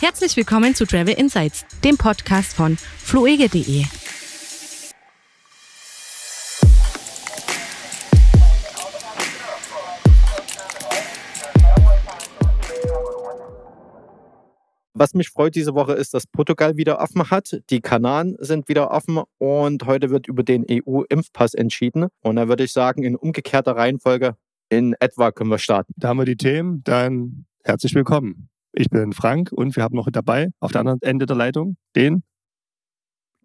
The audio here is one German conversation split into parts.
Herzlich willkommen zu Travel Insights, dem Podcast von fluege.de. Was mich freut diese Woche ist, dass Portugal wieder offen hat. Die Kanaren sind wieder offen und heute wird über den EU-Impfpass entschieden. Und da würde ich sagen, in umgekehrter Reihenfolge in etwa können wir starten. Da haben wir die Themen. Dann herzlich willkommen. Ich bin Frank und wir haben noch dabei auf der anderen Ende der Leitung den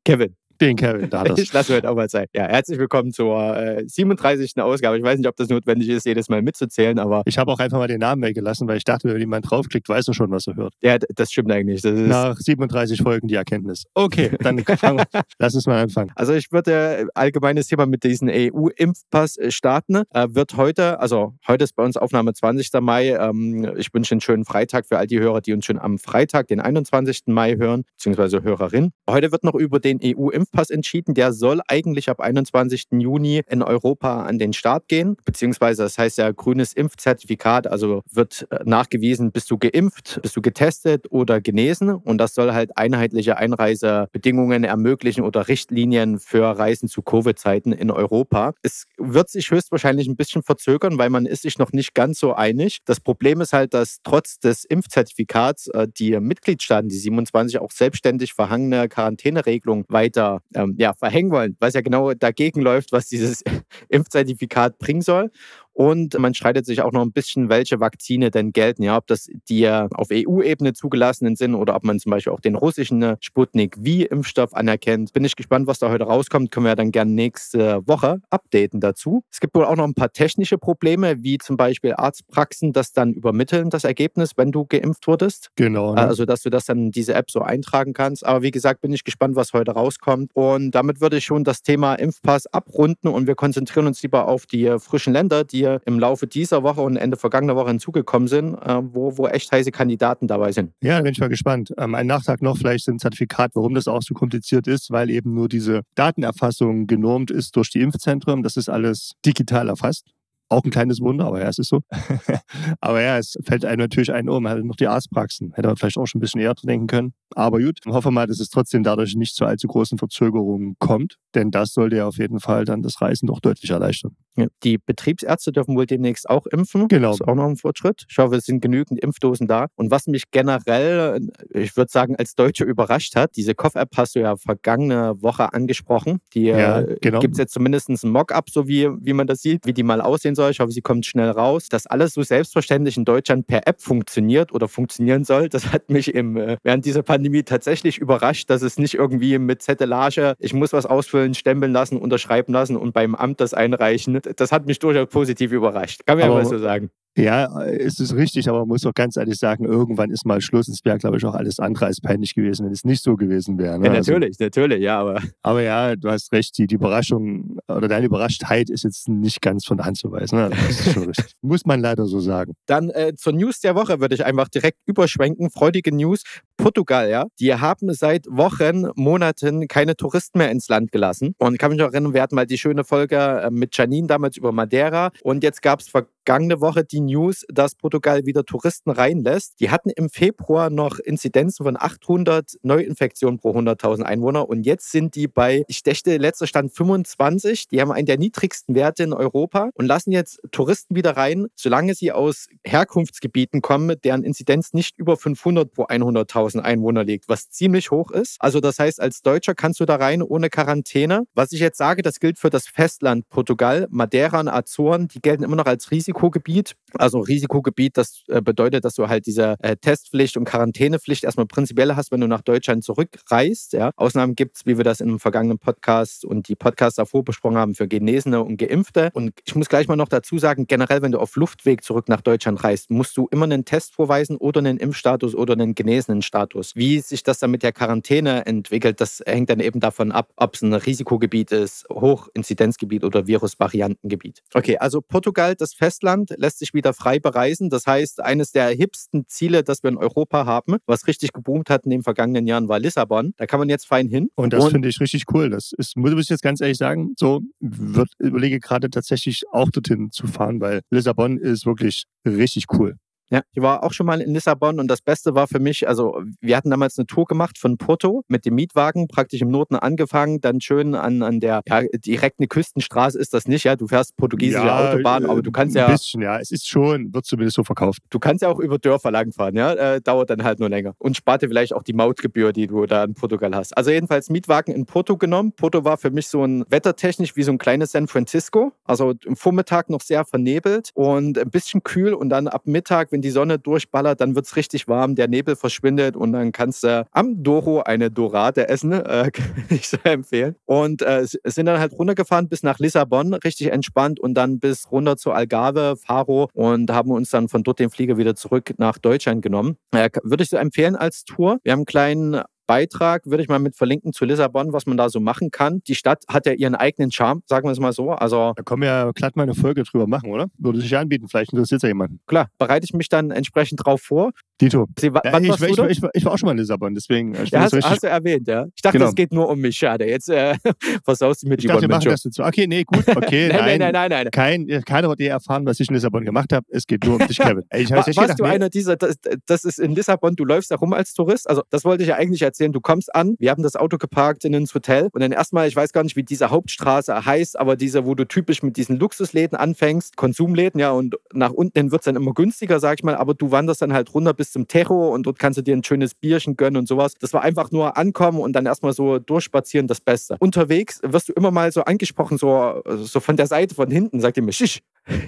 Kevin. Den Kevin, da hat Ich lasse heute auch mal sein. Ja, herzlich willkommen zur äh, 37. Ausgabe. Ich weiß nicht, ob das notwendig ist, jedes Mal mitzuzählen, aber. Ich habe auch einfach mal den Namen weggelassen, weil ich dachte, wenn jemand draufklickt, weiß er schon, was er hört. Ja, das stimmt eigentlich. Das Nach 37 Folgen die Erkenntnis. Okay, dann fangen wir, lass uns mal anfangen. Also ich würde allgemeines Thema mit diesem EU-Impfpass äh, starten. Äh, wird heute, also heute ist bei uns Aufnahme 20. Mai. Ähm, ich wünsche einen schönen Freitag für all die Hörer, die uns schon am Freitag, den 21. Mai hören, beziehungsweise Hörerin. Heute wird noch über den EU-Impfpass Impfpass entschieden. Der soll eigentlich ab 21. Juni in Europa an den Start gehen, beziehungsweise das heißt ja grünes Impfzertifikat, also wird äh, nachgewiesen, bist du geimpft, bist du getestet oder genesen und das soll halt einheitliche Einreisebedingungen ermöglichen oder Richtlinien für Reisen zu Covid-Zeiten in Europa. Es wird sich höchstwahrscheinlich ein bisschen verzögern, weil man ist sich noch nicht ganz so einig. Das Problem ist halt, dass trotz des Impfzertifikats äh, die Mitgliedstaaten, die 27 auch selbstständig verhangene Quarantäneregelung weiter ähm, ja, verhängen wollen, was ja genau dagegen läuft, was dieses Impfzertifikat bringen soll. Und man streitet sich auch noch ein bisschen, welche Vakzine denn gelten. Ja, ob das die auf EU-Ebene zugelassenen sind oder ob man zum Beispiel auch den russischen äh, Sputnik V-Impfstoff anerkennt. Bin ich gespannt, was da heute rauskommt. Können wir dann gerne nächste Woche updaten dazu. Es gibt wohl auch noch ein paar technische Probleme, wie zum Beispiel Arztpraxen, das dann übermitteln, das Ergebnis, wenn du geimpft wurdest. Genau. Ne? Also, dass du das dann in diese App so eintragen kannst. Aber wie gesagt, bin ich gespannt, was heute rauskommt. Und damit würde ich schon das Thema Impfpass abrunden und wir konzentrieren uns lieber auf die frischen Länder, die hier im Laufe dieser Woche und Ende vergangener Woche hinzugekommen sind, äh, wo, wo echt heiße Kandidaten dabei sind. Ja, da bin ich mal gespannt. Ähm, ein Nachtrag noch vielleicht zum Zertifikat, warum das auch so kompliziert ist, weil eben nur diese Datenerfassung genormt ist durch die Impfzentren. Das ist alles digital erfasst. Auch ein kleines Wunder, aber ja, es ist so. aber ja, es fällt einem natürlich ein, oh, man hat noch die Arztpraxen. Hätte man vielleicht auch schon ein bisschen eher denken können. Aber gut, hoffen wir mal, dass es trotzdem dadurch nicht zu allzu großen Verzögerungen kommt, denn das sollte ja auf jeden Fall dann das Reisen doch deutlich erleichtern. Ja, die Betriebsärzte dürfen wohl demnächst auch impfen. Genau. Das ist auch noch ein Fortschritt. Ich hoffe, es sind genügend Impfdosen da. Und was mich generell, ich würde sagen, als Deutsche überrascht hat, diese Koff-App hast du ja vergangene Woche angesprochen. Die ja, äh, genau. gibt es jetzt zumindest ein Mock-up, so wie, wie man das sieht, wie die mal aussehen soll. Ich hoffe, sie kommt schnell raus. Dass alles so selbstverständlich in Deutschland per App funktioniert oder funktionieren soll, das hat mich im, äh, während dieser Pandemie tatsächlich überrascht, dass es nicht irgendwie mit Zettelage, ich muss was ausfüllen, stempeln lassen, unterschreiben lassen und beim Amt das einreichen das hat mich durchaus positiv überrascht. Kann man ja mal so sagen. Ja, es ist richtig, aber man muss auch ganz ehrlich sagen, irgendwann ist mal Schluss. Es wäre, glaube ich, auch alles andere als peinlich gewesen, wenn es nicht so gewesen wäre. Ne? Ja, also natürlich, also, natürlich, ja, aber. Aber ja, du hast recht, die, die Überraschung oder deine Überraschtheit ist jetzt nicht ganz von der Hand zu weisen. Ne? Das ist schon richtig. muss man leider so sagen. Dann äh, zur News der Woche würde ich einfach direkt überschwenken. Freudige News. Portugal, ja, die haben seit Wochen, Monaten keine Touristen mehr ins Land gelassen. Und ich kann mich noch erinnern, wir hatten mal die schöne Folge äh, mit Janine damals über Madeira. Und jetzt gab es vergangene Woche die News, dass Portugal wieder Touristen reinlässt. Die hatten im Februar noch Inzidenzen von 800 Neuinfektionen pro 100.000 Einwohner und jetzt sind die bei, ich dächte, letzter Stand 25. Die haben einen der niedrigsten Werte in Europa und lassen jetzt Touristen wieder rein, solange sie aus Herkunftsgebieten kommen, deren Inzidenz nicht über 500 pro 100.000 Einwohner liegt, was ziemlich hoch ist. Also das heißt, als Deutscher kannst du da rein ohne Quarantäne. Was ich jetzt sage, das gilt für das Festland Portugal, Madeira und Azoren, die gelten immer noch als Risikogebiet. Also Risikogebiet, das äh, bedeutet, dass du halt diese äh, Testpflicht und Quarantänepflicht erstmal prinzipiell hast, wenn du nach Deutschland zurückreist. Ja. Ausnahmen gibt es, wie wir das in einem vergangenen Podcast und die Podcasts davor besprochen haben, für Genesene und Geimpfte. Und ich muss gleich mal noch dazu sagen, generell, wenn du auf Luftweg zurück nach Deutschland reist, musst du immer einen Test vorweisen oder einen Impfstatus oder einen genesenen Status. Wie sich das dann mit der Quarantäne entwickelt, das hängt dann eben davon ab, ob es ein Risikogebiet ist, Hochinzidenzgebiet oder Virusvariantengebiet. Okay, also Portugal, das Festland, lässt sich wieder frei bereisen. Das heißt, eines der hipsten Ziele, das wir in Europa haben, was richtig geboomt hat in den vergangenen Jahren, war Lissabon. Da kann man jetzt fein hin. Und das finde ich richtig cool. Das ist, muss ich jetzt ganz ehrlich sagen, so wird, überlege gerade tatsächlich auch dorthin zu fahren, weil Lissabon ist wirklich richtig cool. Ja, ich war auch schon mal in Lissabon und das Beste war für mich, also wir hatten damals eine Tour gemacht von Porto mit dem Mietwagen, praktisch im Norden angefangen, dann schön an, an der, ja, direkt eine Küstenstraße ist das nicht, ja, du fährst portugiesische ja, Autobahn, aber du kannst ja... Ein bisschen, ja, es ist schon, wird zumindest so verkauft. Du kannst ja auch über Dörfer langfahren, ja, äh, dauert dann halt nur länger und spart dir vielleicht auch die Mautgebühr, die du da in Portugal hast. Also jedenfalls Mietwagen in Porto genommen. Porto war für mich so ein wettertechnisch wie so ein kleines San Francisco, also im Vormittag noch sehr vernebelt und ein bisschen kühl und dann ab Mittag, wenn die Sonne durchballert, dann wird es richtig warm, der Nebel verschwindet und dann kannst du am Doro eine Dorade essen, äh, kann ich sehr empfehlen. Und äh, sind dann halt runtergefahren bis nach Lissabon, richtig entspannt und dann bis runter zu Algarve, Faro und haben uns dann von dort den Flieger wieder zurück nach Deutschland genommen. Äh, würde ich so empfehlen als Tour. Wir haben einen kleinen Beitrag würde ich mal mit verlinken zu Lissabon, was man da so machen kann. Die Stadt hat ja ihren eigenen Charme, sagen wir es mal so. Also, da können wir ja glatt mal eine Folge drüber machen, oder? Würde sich anbieten, vielleicht interessiert es ja jemanden. Klar, bereite ich mich dann entsprechend drauf vor. Dito. Sie, ja, ich, ich, ich, ich, war auch schon mal in Lissabon, deswegen. Äh, ja, hast, hast, du erwähnt, ja. Ich dachte, genau. es geht nur um mich. Schade, jetzt äh, versaust du mir die Ich dachte, wir machen das dazu. Okay, nee, gut, okay. nein, nein, nein, nein, nein. Kein, keiner wird dir erfahren, was ich in Lissabon gemacht habe. Es geht nur um dich, Kevin. Ich War, warst gedacht, du nee. einer dieser, das, das ist in Lissabon, du läufst da rum als Tourist. Also, das wollte ich ja eigentlich erzählen. Du kommst an, wir haben das Auto geparkt in ins Hotel und dann erstmal, ich weiß gar nicht, wie diese Hauptstraße heißt, aber diese, wo du typisch mit diesen Luxusläden anfängst, Konsumläden, ja, und nach unten wird es dann immer günstiger, sag ich mal, aber du wanderst dann halt runter bis zum Terro und dort kannst du dir ein schönes Bierchen gönnen und sowas. Das war einfach nur ankommen und dann erstmal so durchspazieren, das Beste. Unterwegs wirst du immer mal so angesprochen, so, so von der Seite, von hinten, sagt ihr mir, Schisch.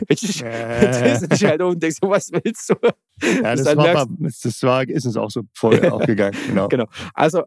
Ich dich halt um und denkst, so, was willst du? Ja, das, war, merkst, das war, ist uns auch so voll aufgegangen. Genau. genau. Also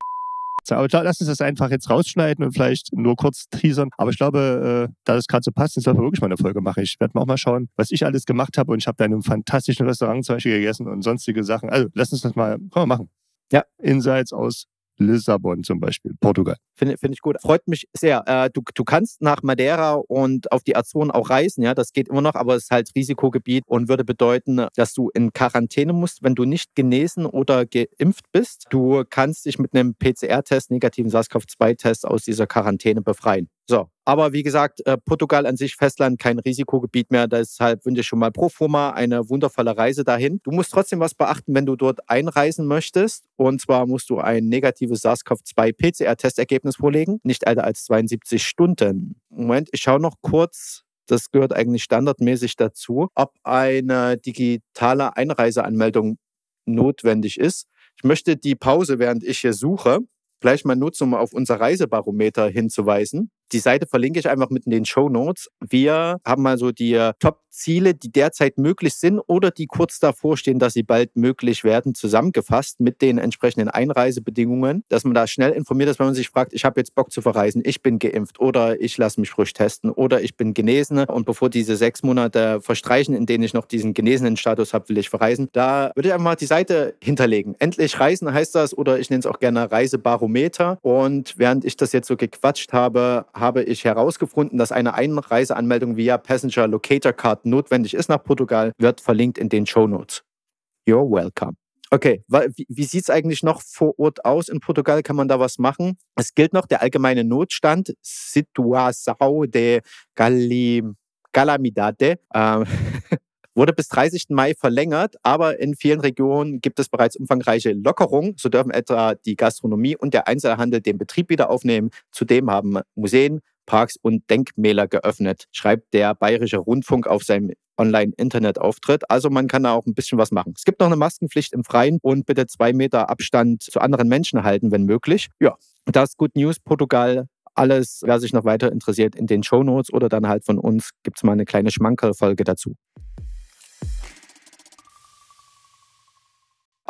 aber lass uns das einfach jetzt rausschneiden und vielleicht nur kurz teasern. Aber ich glaube, äh, da das gerade so passt, sollten wir wirklich mal eine Folge machen. Ich werde auch mal schauen, was ich alles gemacht habe. Und ich habe da in einem fantastischen Restaurant zum Beispiel gegessen und sonstige Sachen. Also lass uns das mal, können wir machen. Ja. Insights aus Lissabon zum Beispiel, Portugal. Finde find ich gut. Freut mich sehr. Äh, du, du kannst nach Madeira und auf die Azoren auch reisen, ja, das geht immer noch, aber es ist halt Risikogebiet und würde bedeuten, dass du in Quarantäne musst, wenn du nicht genesen oder geimpft bist. Du kannst dich mit einem PCR-Test, negativen SARS-CoV-2-Test aus dieser Quarantäne befreien. So, aber wie gesagt, äh, Portugal an sich, Festland, kein Risikogebiet mehr. Deshalb wünsche ich schon mal pro forma eine wundervolle Reise dahin. Du musst trotzdem was beachten, wenn du dort einreisen möchtest. Und zwar musst du ein negatives SARS-CoV-2-PCR-Testergebnis vorlegen, nicht älter als 72 Stunden. Moment, ich schaue noch kurz. Das gehört eigentlich standardmäßig dazu, ob eine digitale Einreiseanmeldung notwendig ist. Ich möchte die Pause, während ich hier suche, gleich mal nutzen, um auf unser Reisebarometer hinzuweisen. Die Seite verlinke ich einfach mit in den Show Notes. Wir haben mal so die äh, Top-Ziele, die derzeit möglich sind oder die kurz davor stehen, dass sie bald möglich werden, zusammengefasst mit den entsprechenden Einreisebedingungen, dass man da schnell informiert ist, wenn man sich fragt, ich habe jetzt Bock zu verreisen, ich bin geimpft oder ich lasse mich frisch testen oder ich bin genesen und bevor diese sechs Monate verstreichen, in denen ich noch diesen genesenen Status habe, will ich verreisen. Da würde ich einfach mal die Seite hinterlegen. Endlich reisen heißt das oder ich nenne es auch gerne Reisebarometer und während ich das jetzt so gequatscht habe, habe ich herausgefunden, dass eine Einreiseanmeldung via Passenger Locator Card notwendig ist nach Portugal, wird verlinkt in den Show Notes. You're welcome. Okay, wie, sieht es eigentlich noch vor Ort aus in Portugal? Kann man da was machen? Es gilt noch der allgemeine Notstand, Situação de Calamidade. Ähm, wurde bis 30. Mai verlängert, aber in vielen Regionen gibt es bereits umfangreiche Lockerungen. So dürfen etwa die Gastronomie und der Einzelhandel den Betrieb wieder aufnehmen. Zudem haben Museen, Parks und Denkmäler geöffnet, schreibt der Bayerische Rundfunk auf seinem Online-Internet-Auftritt. Also man kann da auch ein bisschen was machen. Es gibt noch eine Maskenpflicht im Freien und bitte zwei Meter Abstand zu anderen Menschen halten, wenn möglich. Ja, das ist Good News. Portugal alles, wer sich noch weiter interessiert, in den Show Notes oder dann halt von uns gibt es mal eine kleine Schmankerlfolge dazu.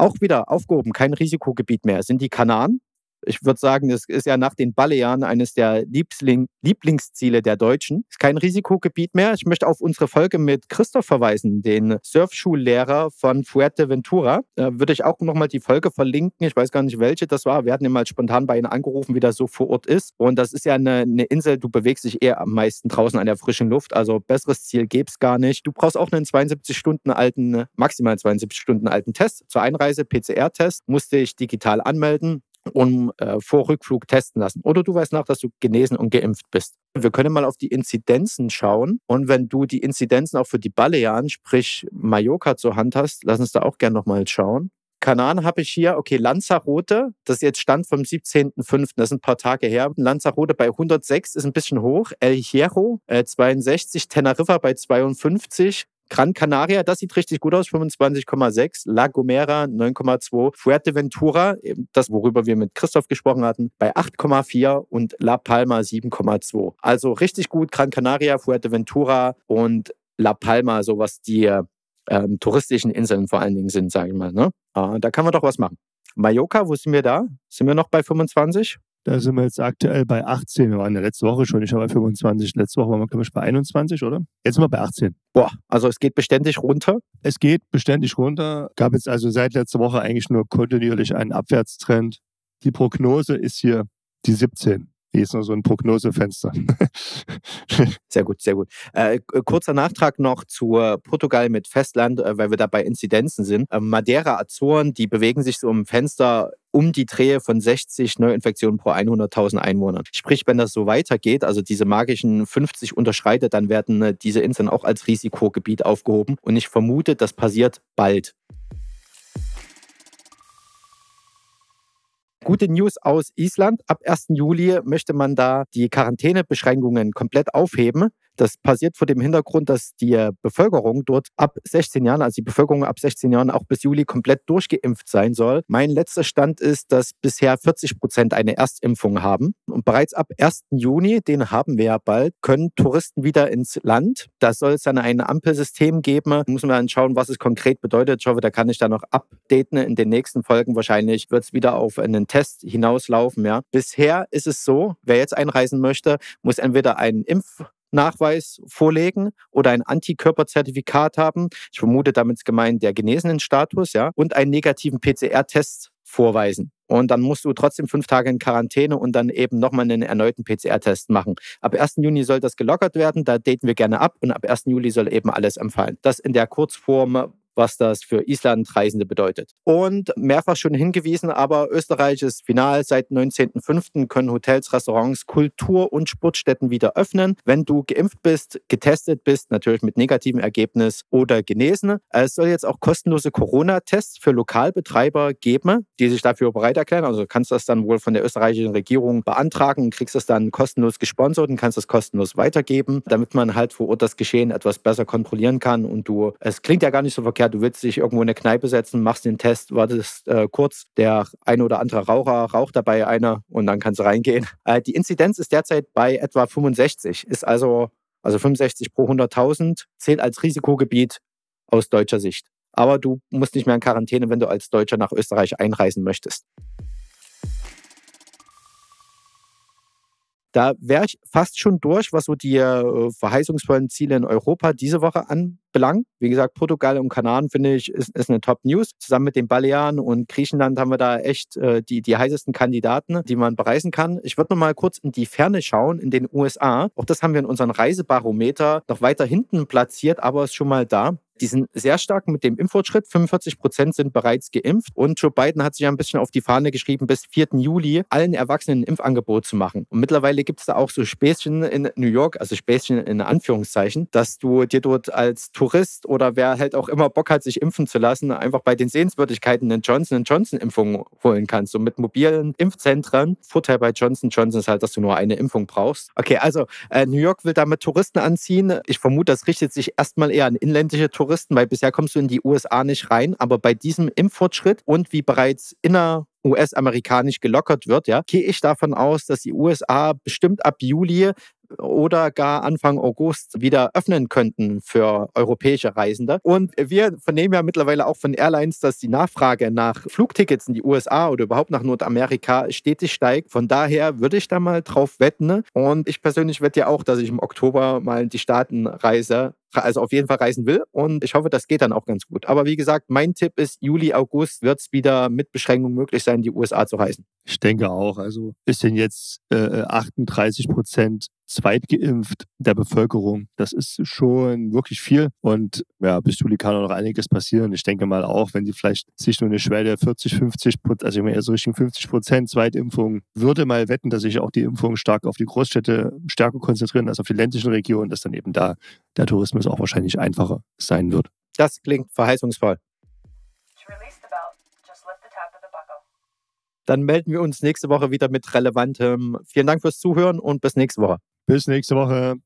Auch wieder aufgehoben, kein Risikogebiet mehr, sind die Kanaren ich würde sagen, das ist ja nach den Balearen eines der Liebling Lieblingsziele der Deutschen. Ist kein Risikogebiet mehr. Ich möchte auf unsere Folge mit Christoph verweisen, den Surfschullehrer von Fuerteventura. Da würde ich auch nochmal die Folge verlinken. Ich weiß gar nicht, welche das war. Wir hatten ihn mal spontan bei Ihnen angerufen, wie das so vor Ort ist. Und das ist ja eine, eine Insel, du bewegst dich eher am meisten draußen an der frischen Luft. Also besseres Ziel gäbe es gar nicht. Du brauchst auch einen 72 Stunden alten, maximal 72 Stunden alten Test zur Einreise, PCR-Test. Musste ich digital anmelden und äh, vor Rückflug testen lassen. Oder du weißt nach, dass du genesen und geimpft bist. Wir können mal auf die Inzidenzen schauen. Und wenn du die Inzidenzen auch für die Balearen, sprich Mallorca zur Hand hast, lass uns da auch gerne nochmal schauen. Kanaren habe ich hier, okay, Lanzarote, das ist jetzt Stand vom 17.05., das sind ein paar Tage her. Lanzarote bei 106 ist ein bisschen hoch. El Hierro äh, 62, Teneriffa bei 52, Gran Canaria, das sieht richtig gut aus, 25,6. La Gomera 9,2. Fuerteventura, das worüber wir mit Christoph gesprochen hatten, bei 8,4 und La Palma 7,2. Also richtig gut Gran Canaria, Fuerteventura und La Palma, so was die ähm, touristischen Inseln vor allen Dingen sind, sage ich mal. Ne? Äh, da kann man doch was machen. Mallorca, wo sind wir da? Sind wir noch bei 25? Da sind wir jetzt aktuell bei 18. Wir waren ja letzte Woche schon, ich war bei 25. Letzte Woche waren wir, glaube ich, bei 21, oder? Jetzt sind wir bei 18. Boah, also es geht beständig runter? Es geht beständig runter. Gab jetzt also seit letzter Woche eigentlich nur kontinuierlich einen Abwärtstrend. Die Prognose ist hier die 17. Hier ist nur so ein Prognosefenster. sehr gut, sehr gut. Äh, kurzer Nachtrag noch zu Portugal mit Festland, äh, weil wir da bei Inzidenzen sind. Äh, Madeira, Azoren, die bewegen sich so im Fenster um die Drehe von 60 Neuinfektionen pro 100.000 Einwohner. Sprich, wenn das so weitergeht, also diese magischen 50 unterschreitet, dann werden äh, diese Inseln auch als Risikogebiet aufgehoben. Und ich vermute, das passiert bald. Gute News aus Island. Ab 1. Juli möchte man da die Quarantänebeschränkungen komplett aufheben. Das passiert vor dem Hintergrund, dass die Bevölkerung dort ab 16 Jahren, also die Bevölkerung ab 16 Jahren auch bis Juli komplett durchgeimpft sein soll. Mein letzter Stand ist, dass bisher 40 Prozent eine Erstimpfung haben. Und bereits ab 1. Juni, den haben wir ja bald, können Touristen wieder ins Land. Da soll es dann ein Ampelsystem geben. Da müssen wir dann schauen, was es konkret bedeutet. Ich hoffe, da kann ich dann noch updaten in den nächsten Folgen. Wahrscheinlich wird es wieder auf einen Test hinauslaufen. Ja. Bisher ist es so, wer jetzt einreisen möchte, muss entweder einen Impf Nachweis vorlegen oder ein Antikörperzertifikat haben. Ich vermute, damit ist gemeint der genesenen Status, ja, und einen negativen PCR-Test vorweisen. Und dann musst du trotzdem fünf Tage in Quarantäne und dann eben nochmal einen erneuten PCR-Test machen. Ab 1. Juni soll das gelockert werden, da daten wir gerne ab und ab 1. Juli soll eben alles empfallen. Das in der Kurzform was das für Island-Reisende bedeutet. Und mehrfach schon hingewiesen, aber Österreich ist final. Seit 19.05. können Hotels, Restaurants, Kultur- und Sportstätten wieder öffnen. Wenn du geimpft bist, getestet bist, natürlich mit negativem Ergebnis oder genesen. Es soll jetzt auch kostenlose Corona-Tests für Lokalbetreiber geben, die sich dafür bereit erklären. Also kannst du das dann wohl von der österreichischen Regierung beantragen kriegst das dann kostenlos gesponsert und kannst das kostenlos weitergeben, damit man halt vor Ort das Geschehen etwas besser kontrollieren kann. Und du, es klingt ja gar nicht so verkehrt, du willst dich irgendwo in eine Kneipe setzen, machst den Test, wartest äh, kurz, der ein oder andere Raucher raucht dabei einer und dann kannst du reingehen. Äh, die Inzidenz ist derzeit bei etwa 65, ist also, also 65 pro 100.000, zählt als Risikogebiet aus deutscher Sicht. Aber du musst nicht mehr in Quarantäne, wenn du als Deutscher nach Österreich einreisen möchtest. Da wäre ich fast schon durch, was so die äh, verheißungsvollen Ziele in Europa diese Woche anbelangt. Wie gesagt, Portugal und Kanaren finde ich ist, ist eine Top-News. Zusammen mit den Balearen und Griechenland haben wir da echt äh, die, die heißesten Kandidaten, die man bereisen kann. Ich würde noch mal kurz in die Ferne schauen, in den USA. Auch das haben wir in unserem Reisebarometer noch weiter hinten platziert, aber ist schon mal da. Die sind sehr stark mit dem Impffortschritt. 45 Prozent sind bereits geimpft. Und Joe Biden hat sich ein bisschen auf die Fahne geschrieben, bis 4. Juli allen Erwachsenen ein Impfangebot zu machen. Und mittlerweile gibt es da auch so Späßchen in New York, also Späßchen in Anführungszeichen, dass du dir dort als Tourist oder wer halt auch immer Bock hat, sich impfen zu lassen, einfach bei den Sehenswürdigkeiten eine Johnson Johnson-Impfung holen kannst. So mit mobilen Impfzentren. Vorteil bei Johnson Johnson ist halt, dass du nur eine Impfung brauchst. Okay, also äh, New York will damit Touristen anziehen. Ich vermute, das richtet sich erstmal eher an inländische Touristen Touristen, weil bisher kommst du in die USA nicht rein. Aber bei diesem Impffortschritt und wie bereits inner US-amerikanisch gelockert wird, ja, gehe ich davon aus, dass die USA bestimmt ab Juli oder gar Anfang August wieder öffnen könnten für europäische Reisende. Und wir vernehmen ja mittlerweile auch von Airlines, dass die Nachfrage nach Flugtickets in die USA oder überhaupt nach Nordamerika stetig steigt. Von daher würde ich da mal drauf wetten. Und ich persönlich wette ja auch, dass ich im Oktober mal die Staaten reise also auf jeden Fall reisen will. Und ich hoffe, das geht dann auch ganz gut. Aber wie gesagt, mein Tipp ist, Juli, August wird es wieder mit Beschränkungen möglich sein, die USA zu reisen. Ich denke auch. Also ist denn jetzt äh, 38 Prozent zweitgeimpft der Bevölkerung. Das ist schon wirklich viel. Und ja, bis Juli kann auch noch einiges passieren. Ich denke mal auch, wenn die vielleicht sich nur eine Schwelle 40, 50 Prozent, also ich meine eher so Richtung 50 Prozent Zweitimpfung, würde mal wetten, dass sich auch die Impfungen stark auf die Großstädte stärker konzentrieren als auf die ländlichen Regionen, dass dann eben da der Tourismus auch wahrscheinlich einfacher sein wird. Das klingt verheißungsvoll. Dann melden wir uns nächste Woche wieder mit relevantem. Vielen Dank fürs Zuhören und bis nächste Woche. Bis nächste Woche.